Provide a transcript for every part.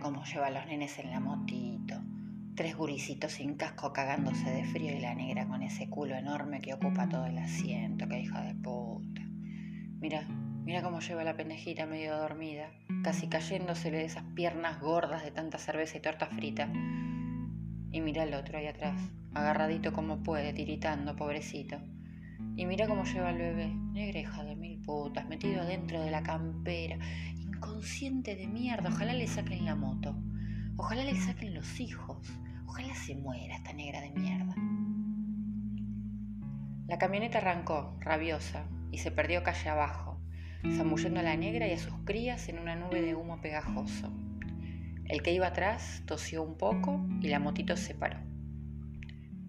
cómo lleva a los nenes en la motito. Tres guricitos sin casco cagándose de frío y la negra con ese culo enorme que ocupa todo el asiento, que hija de puta. Mira, mira cómo lleva la pendejita medio dormida, casi cayéndosele de esas piernas gordas de tanta cerveza y torta frita. Y mira al otro ahí atrás, agarradito como puede, tiritando, pobrecito. Y mira cómo lleva al bebé, negra hija de mil putas, metido adentro de la campera, inconsciente de mierda. Ojalá le saquen la moto, ojalá le saquen los hijos, ojalá se muera esta negra de mierda. La camioneta arrancó, rabiosa, y se perdió calle abajo, zambullendo a la negra y a sus crías en una nube de humo pegajoso. El que iba atrás tosió un poco y la motito se paró.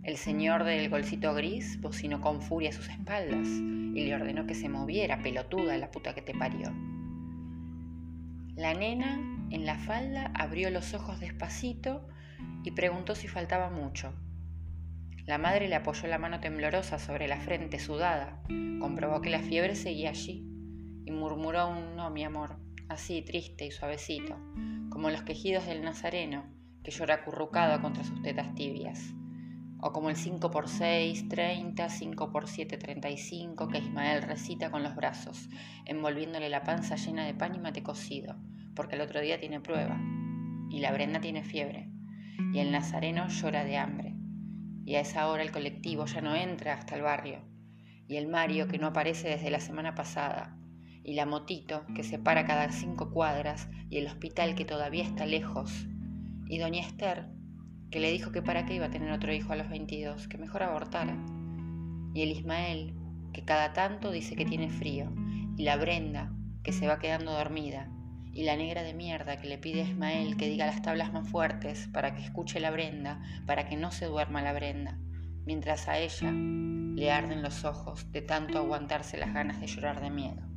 El señor del golcito gris bocinó con furia a sus espaldas y le ordenó que se moviera, pelotuda, la puta que te parió. La nena, en la falda, abrió los ojos despacito y preguntó si faltaba mucho. La madre le apoyó la mano temblorosa sobre la frente sudada, comprobó que la fiebre seguía allí y murmuró un no, mi amor, así triste y suavecito, como los quejidos del nazareno que llora acurrucado contra sus tetas tibias o como el 5x6, 30, 5x7, 35 que Ismael recita con los brazos, envolviéndole la panza llena de pan y mate cocido, porque el otro día tiene prueba, y la Brenda tiene fiebre, y el nazareno llora de hambre, y a esa hora el colectivo ya no entra hasta el barrio, y el Mario que no aparece desde la semana pasada, y la motito que se para cada cinco cuadras, y el hospital que todavía está lejos, y doña Esther que le dijo que para qué iba a tener otro hijo a los 22, que mejor abortara. Y el Ismael, que cada tanto dice que tiene frío, y la Brenda, que se va quedando dormida, y la negra de mierda que le pide a Ismael que diga las tablas más fuertes para que escuche la Brenda, para que no se duerma la Brenda, mientras a ella le arden los ojos de tanto aguantarse las ganas de llorar de miedo.